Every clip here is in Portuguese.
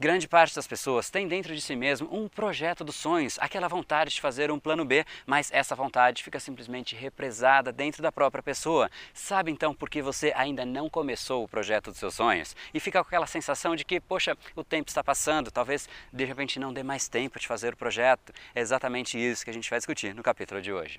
Grande parte das pessoas tem dentro de si mesmo um projeto dos sonhos, aquela vontade de fazer um plano B, mas essa vontade fica simplesmente represada dentro da própria pessoa. Sabe então por que você ainda não começou o projeto dos seus sonhos? E fica com aquela sensação de que, poxa, o tempo está passando, talvez de repente não dê mais tempo de fazer o projeto. É exatamente isso que a gente vai discutir no capítulo de hoje.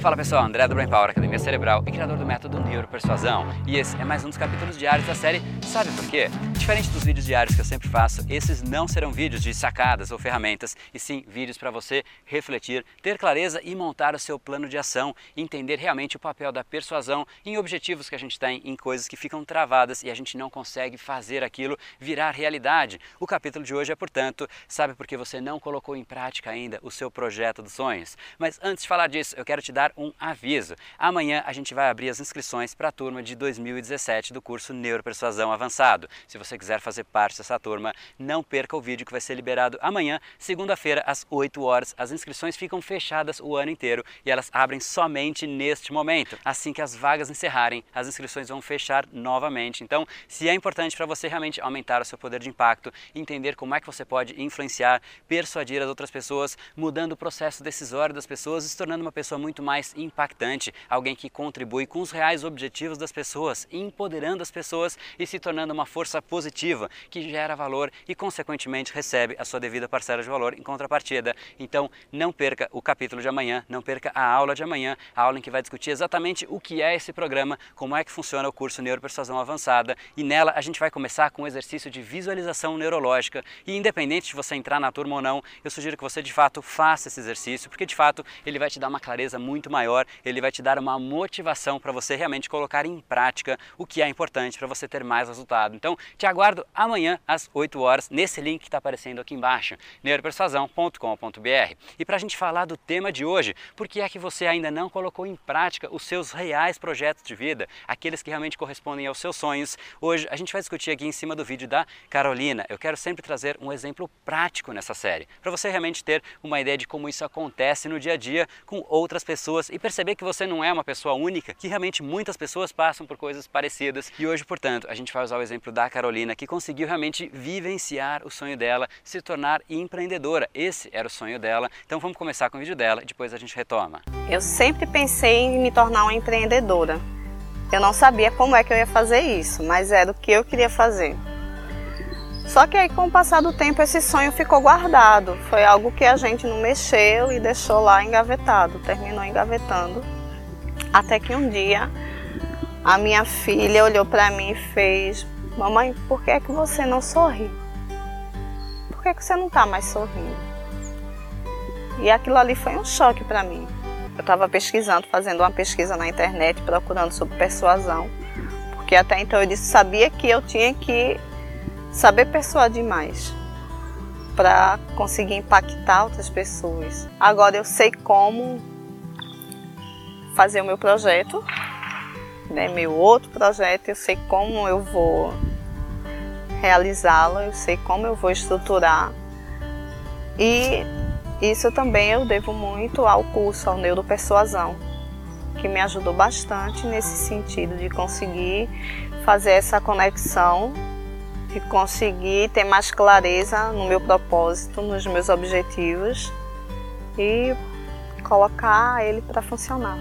Fala pessoal, André do Brain Power, Academia Cerebral e criador do método Neuropersuasão. E esse é mais um dos capítulos diários da série Sabe por quê? Diferente dos vídeos diários que eu sempre faço, esses não serão vídeos de sacadas ou ferramentas, e sim vídeos para você refletir, ter clareza e montar o seu plano de ação, entender realmente o papel da persuasão em objetivos que a gente tem, em coisas que ficam travadas e a gente não consegue fazer aquilo virar realidade. O capítulo de hoje é, portanto, sabe por que você não colocou em prática ainda o seu projeto dos sonhos? Mas antes de falar disso, eu quero te dar um aviso. Amanhã a gente vai abrir as inscrições para a turma de 2017 do curso Neuropersuasão Avançado. Se você quiser fazer parte dessa turma, não perca o vídeo que vai ser liberado amanhã, segunda-feira, às 8 horas. As inscrições ficam fechadas o ano inteiro e elas abrem somente neste momento. Assim que as vagas encerrarem, as inscrições vão fechar novamente. Então, se é importante para você realmente aumentar o seu poder de impacto, entender como é que você pode influenciar, persuadir as outras pessoas, mudando o processo decisório das pessoas e se tornando uma pessoa muito mais mais impactante, alguém que contribui com os reais objetivos das pessoas, empoderando as pessoas e se tornando uma força positiva que gera valor e, consequentemente, recebe a sua devida parcela de valor em contrapartida. Então, não perca o capítulo de amanhã, não perca a aula de amanhã, a aula em que vai discutir exatamente o que é esse programa, como é que funciona o curso Neuropersuasão Avançada e nela a gente vai começar com um exercício de visualização neurológica e independente de você entrar na turma ou não, eu sugiro que você de fato faça esse exercício, porque de fato ele vai te dar uma clareza muito maior, ele vai te dar uma motivação para você realmente colocar em prática o que é importante para você ter mais resultado. Então, te aguardo amanhã às 8 horas nesse link que está aparecendo aqui embaixo, neuropersuasão.com.br. E para a gente falar do tema de hoje, por que é que você ainda não colocou em prática os seus reais projetos de vida, aqueles que realmente correspondem aos seus sonhos? Hoje a gente vai discutir aqui em cima do vídeo da Carolina. Eu quero sempre trazer um exemplo prático nessa série, para você realmente ter uma ideia de como isso acontece no dia a dia com outras pessoas pessoas e perceber que você não é uma pessoa única, que realmente muitas pessoas passam por coisas parecidas. E hoje, portanto, a gente vai usar o exemplo da Carolina, que conseguiu realmente vivenciar o sonho dela, se tornar empreendedora. Esse era o sonho dela. Então vamos começar com o vídeo dela e depois a gente retoma. Eu sempre pensei em me tornar uma empreendedora. Eu não sabia como é que eu ia fazer isso, mas era o que eu queria fazer. Só que aí, com o passar do tempo, esse sonho ficou guardado. Foi algo que a gente não mexeu e deixou lá engavetado, terminou engavetando. Até que um dia a minha filha olhou para mim e fez: Mamãe, por que é que você não sorri? Por que, é que você não está mais sorrindo? E aquilo ali foi um choque para mim. Eu estava pesquisando, fazendo uma pesquisa na internet, procurando sobre persuasão, porque até então eu disse, sabia que eu tinha que saber persuadir mais para conseguir impactar outras pessoas. Agora eu sei como fazer o meu projeto, né, meu outro projeto, eu sei como eu vou realizá-lo, eu sei como eu vou estruturar. E isso também eu devo muito ao curso, ao Neuropersuasão, que me ajudou bastante nesse sentido de conseguir fazer essa conexão e conseguir ter mais clareza no meu propósito, nos meus objetivos e colocar ele para funcionar.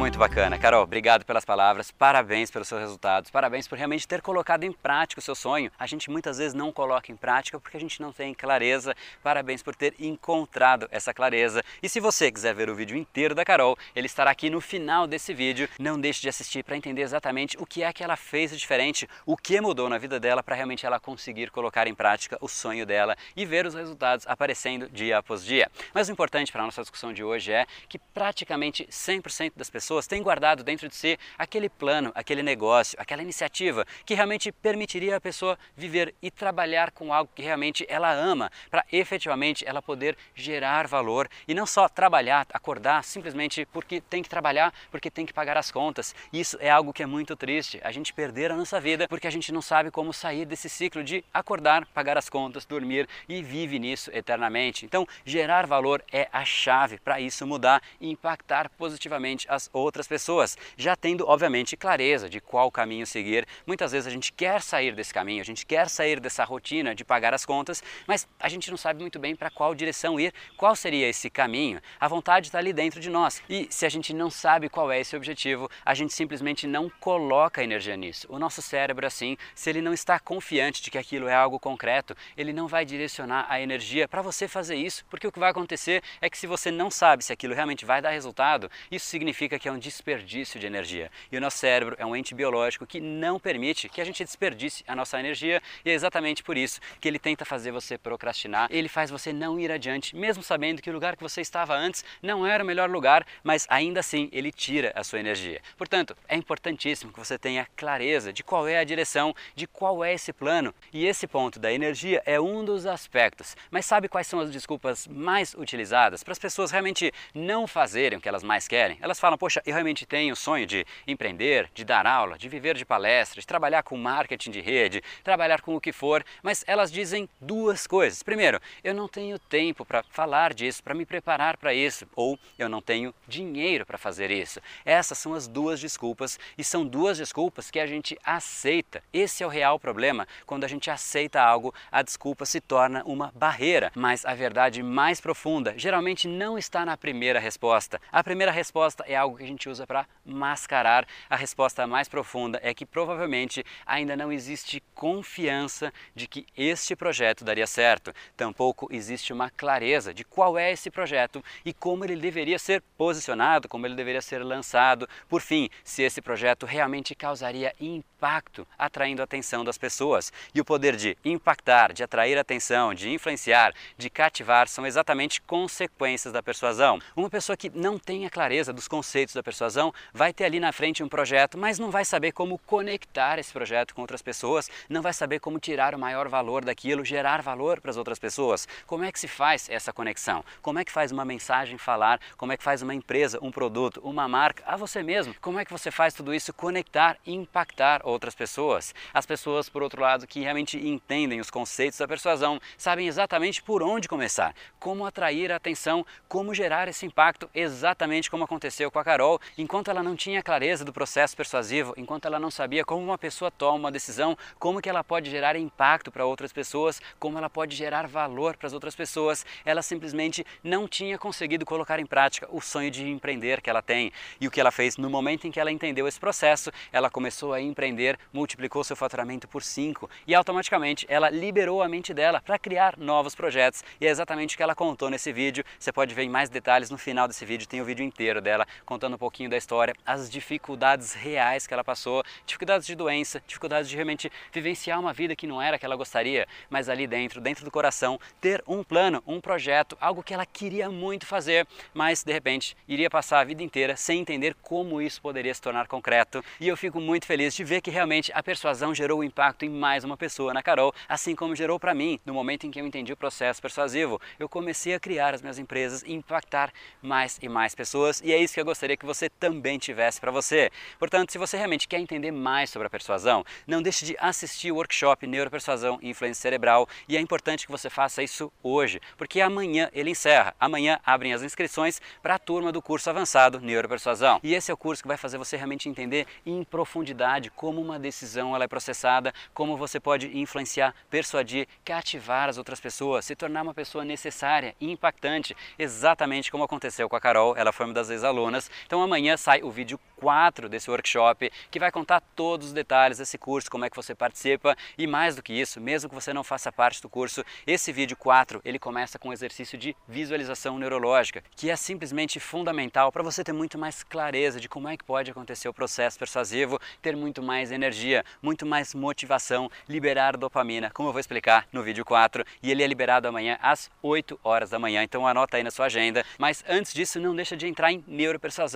Muito bacana. Carol, obrigado pelas palavras, parabéns pelos seus resultados, parabéns por realmente ter colocado em prática o seu sonho. A gente muitas vezes não coloca em prática porque a gente não tem clareza. Parabéns por ter encontrado essa clareza. E se você quiser ver o vídeo inteiro da Carol, ele estará aqui no final desse vídeo. Não deixe de assistir para entender exatamente o que é que ela fez diferente, o que mudou na vida dela para realmente ela conseguir colocar em prática o sonho dela e ver os resultados aparecendo dia após dia. Mas o importante para a nossa discussão de hoje é que praticamente 100% das pessoas pessoas têm guardado dentro de si aquele plano, aquele negócio, aquela iniciativa que realmente permitiria a pessoa viver e trabalhar com algo que realmente ela ama, para efetivamente ela poder gerar valor e não só trabalhar, acordar simplesmente porque tem que trabalhar, porque tem que pagar as contas. Isso é algo que é muito triste, a gente perder a nossa vida porque a gente não sabe como sair desse ciclo de acordar, pagar as contas, dormir e vive nisso eternamente. Então, gerar valor é a chave para isso mudar e impactar positivamente as outras pessoas, já tendo, obviamente, clareza de qual caminho seguir. Muitas vezes a gente quer sair desse caminho, a gente quer sair dessa rotina de pagar as contas, mas a gente não sabe muito bem para qual direção ir, qual seria esse caminho. A vontade está ali dentro de nós e se a gente não sabe qual é esse objetivo, a gente simplesmente não coloca energia nisso. O nosso cérebro, assim, se ele não está confiante de que aquilo é algo concreto, ele não vai direcionar a energia para você fazer isso, porque o que vai acontecer é que se você não sabe se aquilo realmente vai dar resultado, isso significa que é um desperdício de energia. E o nosso cérebro é um ente biológico que não permite que a gente desperdice a nossa energia e é exatamente por isso que ele tenta fazer você procrastinar, ele faz você não ir adiante, mesmo sabendo que o lugar que você estava antes não era o melhor lugar, mas ainda assim ele tira a sua energia. Portanto, é importantíssimo que você tenha clareza de qual é a direção, de qual é esse plano. E esse ponto da energia é um dos aspectos. Mas sabe quais são as desculpas mais utilizadas para as pessoas realmente não fazerem o que elas mais querem? Elas falam, poxa, eu realmente tenho o sonho de empreender, de dar aula, de viver de palestras, de trabalhar com marketing de rede, trabalhar com o que for, mas elas dizem duas coisas. Primeiro, eu não tenho tempo para falar disso, para me preparar para isso, ou eu não tenho dinheiro para fazer isso. Essas são as duas desculpas e são duas desculpas que a gente aceita. Esse é o real problema. Quando a gente aceita algo, a desculpa se torna uma barreira, mas a verdade mais profunda geralmente não está na primeira resposta. A primeira resposta é algo que gente usa para mascarar. A resposta mais profunda é que provavelmente ainda não existe confiança de que este projeto daria certo. Tampouco existe uma clareza de qual é esse projeto e como ele deveria ser posicionado, como ele deveria ser lançado. Por fim, se esse projeto realmente causaria impacto, atraindo a atenção das pessoas. E o poder de impactar, de atrair atenção, de influenciar, de cativar são exatamente consequências da persuasão. Uma pessoa que não tem a clareza dos conceitos da persuasão vai ter ali na frente um projeto, mas não vai saber como conectar esse projeto com outras pessoas, não vai saber como tirar o maior valor daquilo, gerar valor para as outras pessoas. Como é que se faz essa conexão? Como é que faz uma mensagem falar? Como é que faz uma empresa, um produto, uma marca a você mesmo? Como é que você faz tudo isso conectar e impactar outras pessoas? As pessoas, por outro lado, que realmente entendem os conceitos da persuasão, sabem exatamente por onde começar, como atrair a atenção, como gerar esse impacto, exatamente como aconteceu com a Carol, enquanto ela não tinha clareza do processo persuasivo, enquanto ela não sabia como uma pessoa toma uma decisão, como que ela pode gerar impacto para outras pessoas, como ela pode gerar valor para as outras pessoas, ela simplesmente não tinha conseguido colocar em prática o sonho de empreender que ela tem. E o que ela fez no momento em que ela entendeu esse processo, ela começou a empreender, multiplicou seu faturamento por 5 e automaticamente ela liberou a mente dela para criar novos projetos. E é exatamente o que ela contou nesse vídeo. Você pode ver em mais detalhes no final desse vídeo, tem o vídeo inteiro dela contando um pouquinho da história, as dificuldades reais que ela passou, dificuldades de doença, dificuldades de realmente vivenciar uma vida que não era que ela gostaria, mas ali dentro, dentro do coração, ter um plano, um projeto, algo que ela queria muito fazer, mas de repente iria passar a vida inteira sem entender como isso poderia se tornar concreto. E eu fico muito feliz de ver que realmente a persuasão gerou impacto em mais uma pessoa, na Carol, assim como gerou para mim no momento em que eu entendi o processo persuasivo. Eu comecei a criar as minhas empresas e impactar mais e mais pessoas, e é isso que eu gostaria que você também tivesse para você. Portanto, se você realmente quer entender mais sobre a persuasão, não deixe de assistir o workshop Neuropersuasão e Influência Cerebral e é importante que você faça isso hoje, porque amanhã ele encerra. Amanhã abrem as inscrições para a turma do curso avançado Neuropersuasão. E esse é o curso que vai fazer você realmente entender em profundidade como uma decisão ela é processada, como você pode influenciar, persuadir, cativar as outras pessoas, se tornar uma pessoa necessária e impactante, exatamente como aconteceu com a Carol. Ela foi uma das ex-alunas Então amanhã sai o vídeo 4 desse workshop, que vai contar todos os detalhes desse curso, como é que você participa e mais do que isso, mesmo que você não faça parte do curso, esse vídeo 4, ele começa com um exercício de visualização neurológica, que é simplesmente fundamental para você ter muito mais clareza de como é que pode acontecer o processo persuasivo, ter muito mais energia, muito mais motivação, liberar dopamina, como eu vou explicar no vídeo 4, e ele é liberado amanhã às 8 horas da manhã, então anota aí na sua agenda. Mas antes disso, não deixa de entrar em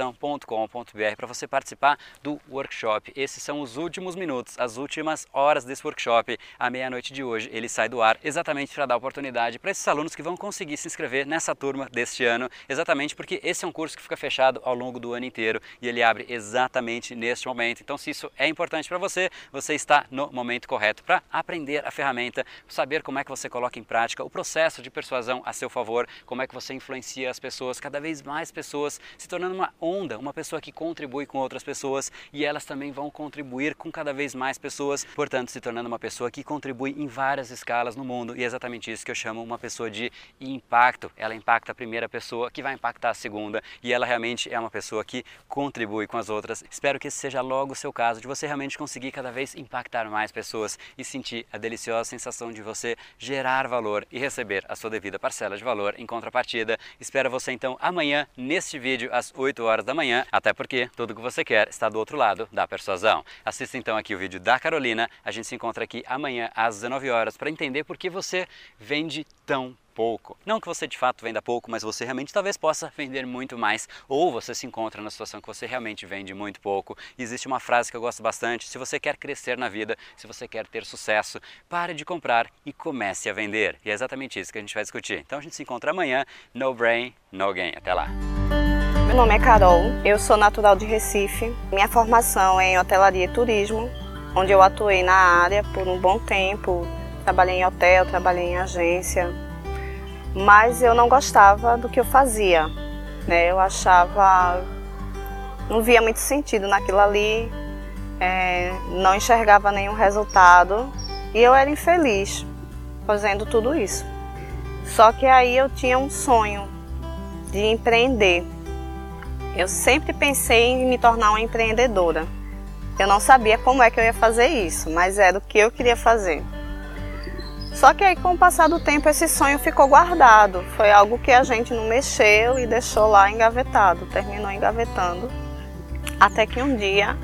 neuropersuasão.com.br para você participar do workshop. Esses são os últimos minutos, as últimas horas desse workshop. À meia-noite de hoje ele sai do ar exatamente para dar oportunidade para esses alunos que vão conseguir se inscrever nessa turma deste ano, exatamente porque esse é um curso que fica fechado ao longo do ano inteiro e ele abre exatamente neste momento. Então, se isso é importante para você, você está no momento correto para aprender a ferramenta, saber como é que você coloca em prática o processo de persuasão a seu favor, como é que você influencia as pessoas, cada vez mais pessoas, se tornando uma onda, uma pessoa que contribui com outras pessoas e elas também vão contribuir com cada vez mais pessoas, portanto, se tornando uma pessoa que contribui em várias escalas no mundo. E é exatamente isso que eu chamo uma pessoa de impacto. Ela impacta a primeira pessoa, que vai impactar a segunda, e ela realmente é uma pessoa que contribui com as outras. Espero que esse seja logo o seu caso, de você realmente conseguir cada vez impactar mais pessoas e sentir a deliciosa sensação de você gerar valor e receber a sua devida parcela de valor em contrapartida. Espero você então amanhã neste vídeo às 8 horas da manhã, até porque tudo tudo que você quer está do outro lado da persuasão. Assista então aqui o vídeo da Carolina. A gente se encontra aqui amanhã às 19 horas para entender por que você vende tão pouco. Não que você de fato venda pouco, mas você realmente talvez possa vender muito mais, ou você se encontra na situação que você realmente vende muito pouco. E existe uma frase que eu gosto bastante: se você quer crescer na vida, se você quer ter sucesso, pare de comprar e comece a vender. E é exatamente isso que a gente vai discutir. Então a gente se encontra amanhã, no brain, no gain. Até lá. Meu nome é Carol, eu sou natural de Recife. Minha formação é em hotelaria e turismo, onde eu atuei na área por um bom tempo. Trabalhei em hotel, trabalhei em agência, mas eu não gostava do que eu fazia. Né? Eu achava, não via muito sentido naquilo ali, é, não enxergava nenhum resultado e eu era infeliz fazendo tudo isso. Só que aí eu tinha um sonho de empreender. Eu sempre pensei em me tornar uma empreendedora. Eu não sabia como é que eu ia fazer isso, mas era o que eu queria fazer. Só que aí, com o passar do tempo, esse sonho ficou guardado. Foi algo que a gente não mexeu e deixou lá engavetado, terminou engavetando. Até que um dia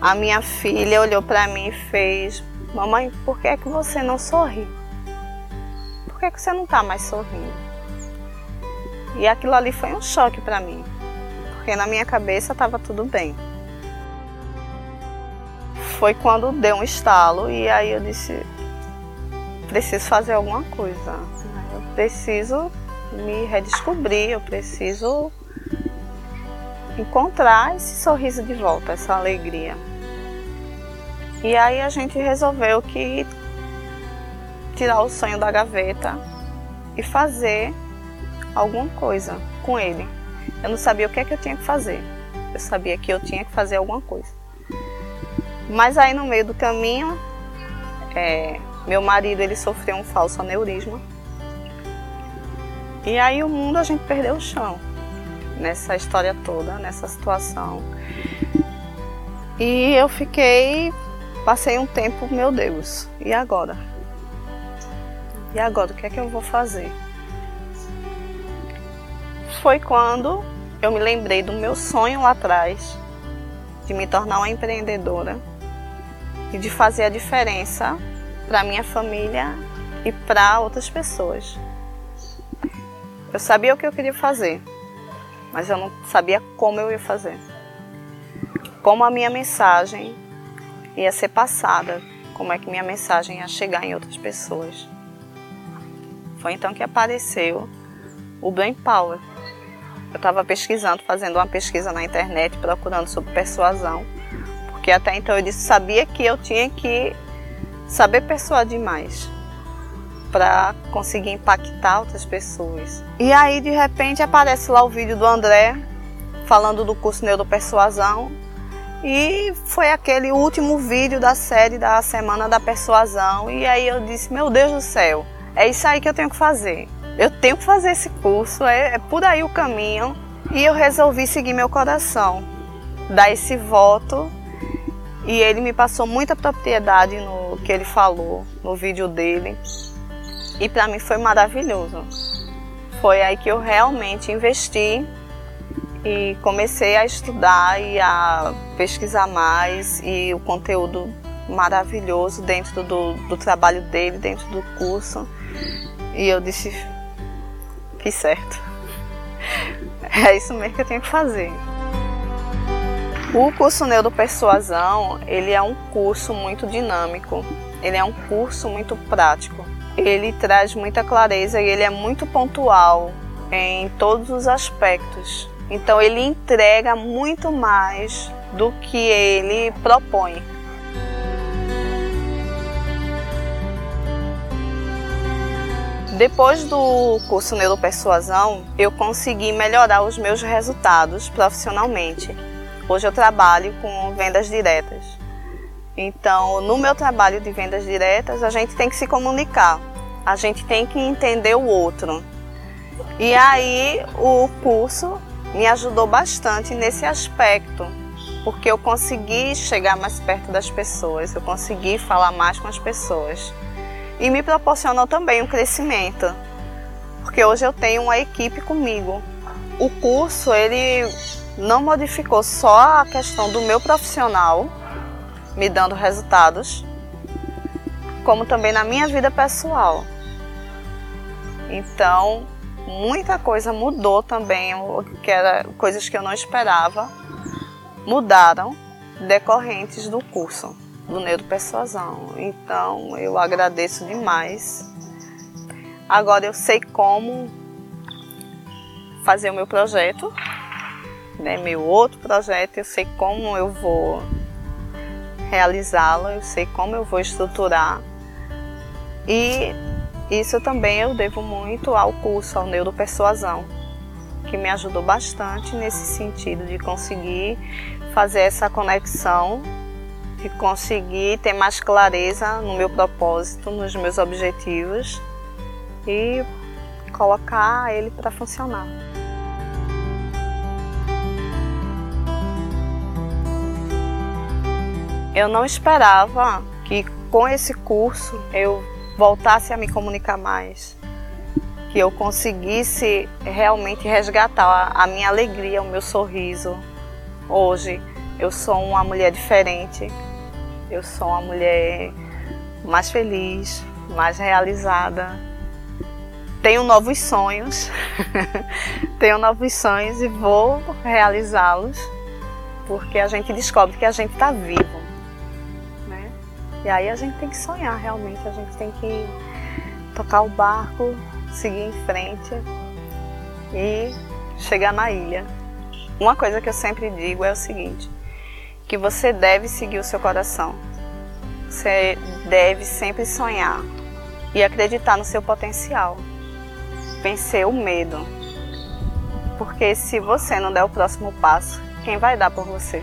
a minha filha olhou para mim e fez: Mamãe, por que é que você não sorri? Por que, é que você não está mais sorrindo? E aquilo ali foi um choque para mim porque na minha cabeça estava tudo bem. Foi quando deu um estalo e aí eu disse: preciso fazer alguma coisa. Eu preciso me redescobrir, eu preciso encontrar esse sorriso de volta, essa alegria. E aí a gente resolveu que tirar o sonho da gaveta e fazer alguma coisa com ele. Eu não sabia o que é que eu tinha que fazer. Eu sabia que eu tinha que fazer alguma coisa. Mas aí no meio do caminho, é, meu marido ele sofreu um falso aneurisma. E aí o mundo a gente perdeu o chão nessa história toda, nessa situação. E eu fiquei, passei um tempo, meu Deus, e agora? E agora, o que é que eu vou fazer? foi quando eu me lembrei do meu sonho lá atrás, de me tornar uma empreendedora e de fazer a diferença para minha família e para outras pessoas. Eu sabia o que eu queria fazer, mas eu não sabia como eu ia fazer. Como a minha mensagem ia ser passada, como é que minha mensagem ia chegar em outras pessoas. Foi então que apareceu o Brain Power eu estava pesquisando, fazendo uma pesquisa na internet, procurando sobre persuasão, porque até então eu disse, sabia que eu tinha que saber persuadir mais para conseguir impactar outras pessoas. E aí de repente aparece lá o vídeo do André falando do curso Neuropersuasão e foi aquele último vídeo da série da Semana da Persuasão e aí eu disse, meu Deus do céu, é isso aí que eu tenho que fazer. Eu tenho que fazer esse curso, é, é por aí o caminho. E eu resolvi seguir meu coração, dar esse voto. E ele me passou muita propriedade no que ele falou, no vídeo dele. E para mim foi maravilhoso. Foi aí que eu realmente investi e comecei a estudar e a pesquisar mais e o conteúdo maravilhoso dentro do, do trabalho dele, dentro do curso. E eu disse, fiz certo. É isso mesmo que eu tenho que fazer. O curso Neuropersuasão, ele é um curso muito dinâmico, ele é um curso muito prático. Ele traz muita clareza e ele é muito pontual em todos os aspectos. Então ele entrega muito mais do que ele propõe. Depois do curso Neuropersuasão, eu consegui melhorar os meus resultados profissionalmente. Hoje eu trabalho com vendas diretas. Então, no meu trabalho de vendas diretas, a gente tem que se comunicar, a gente tem que entender o outro. E aí, o curso me ajudou bastante nesse aspecto, porque eu consegui chegar mais perto das pessoas, eu consegui falar mais com as pessoas e me proporcionou também um crescimento, porque hoje eu tenho uma equipe comigo. O curso ele não modificou só a questão do meu profissional, me dando resultados, como também na minha vida pessoal. Então, muita coisa mudou também, que era coisas que eu não esperava, mudaram decorrentes do curso do Neuropersuasão. Então eu agradeço demais. Agora eu sei como fazer o meu projeto, né, meu outro projeto, eu sei como eu vou realizá-lo, eu sei como eu vou estruturar. E isso também eu devo muito ao curso, ao Neuropersuasão, que me ajudou bastante nesse sentido de conseguir fazer essa conexão de conseguir ter mais clareza no meu propósito, nos meus objetivos e colocar ele para funcionar. Eu não esperava que com esse curso eu voltasse a me comunicar mais, que eu conseguisse realmente resgatar a minha alegria, o meu sorriso. Hoje eu sou uma mulher diferente, eu sou uma mulher mais feliz, mais realizada. Tenho novos sonhos, tenho novos sonhos e vou realizá-los, porque a gente descobre que a gente está vivo. Né? E aí a gente tem que sonhar realmente, a gente tem que tocar o barco, seguir em frente e chegar na ilha. Uma coisa que eu sempre digo é o seguinte: que você deve seguir o seu coração. Você deve sempre sonhar e acreditar no seu potencial. Vencer o medo. Porque se você não der o próximo passo, quem vai dar por você?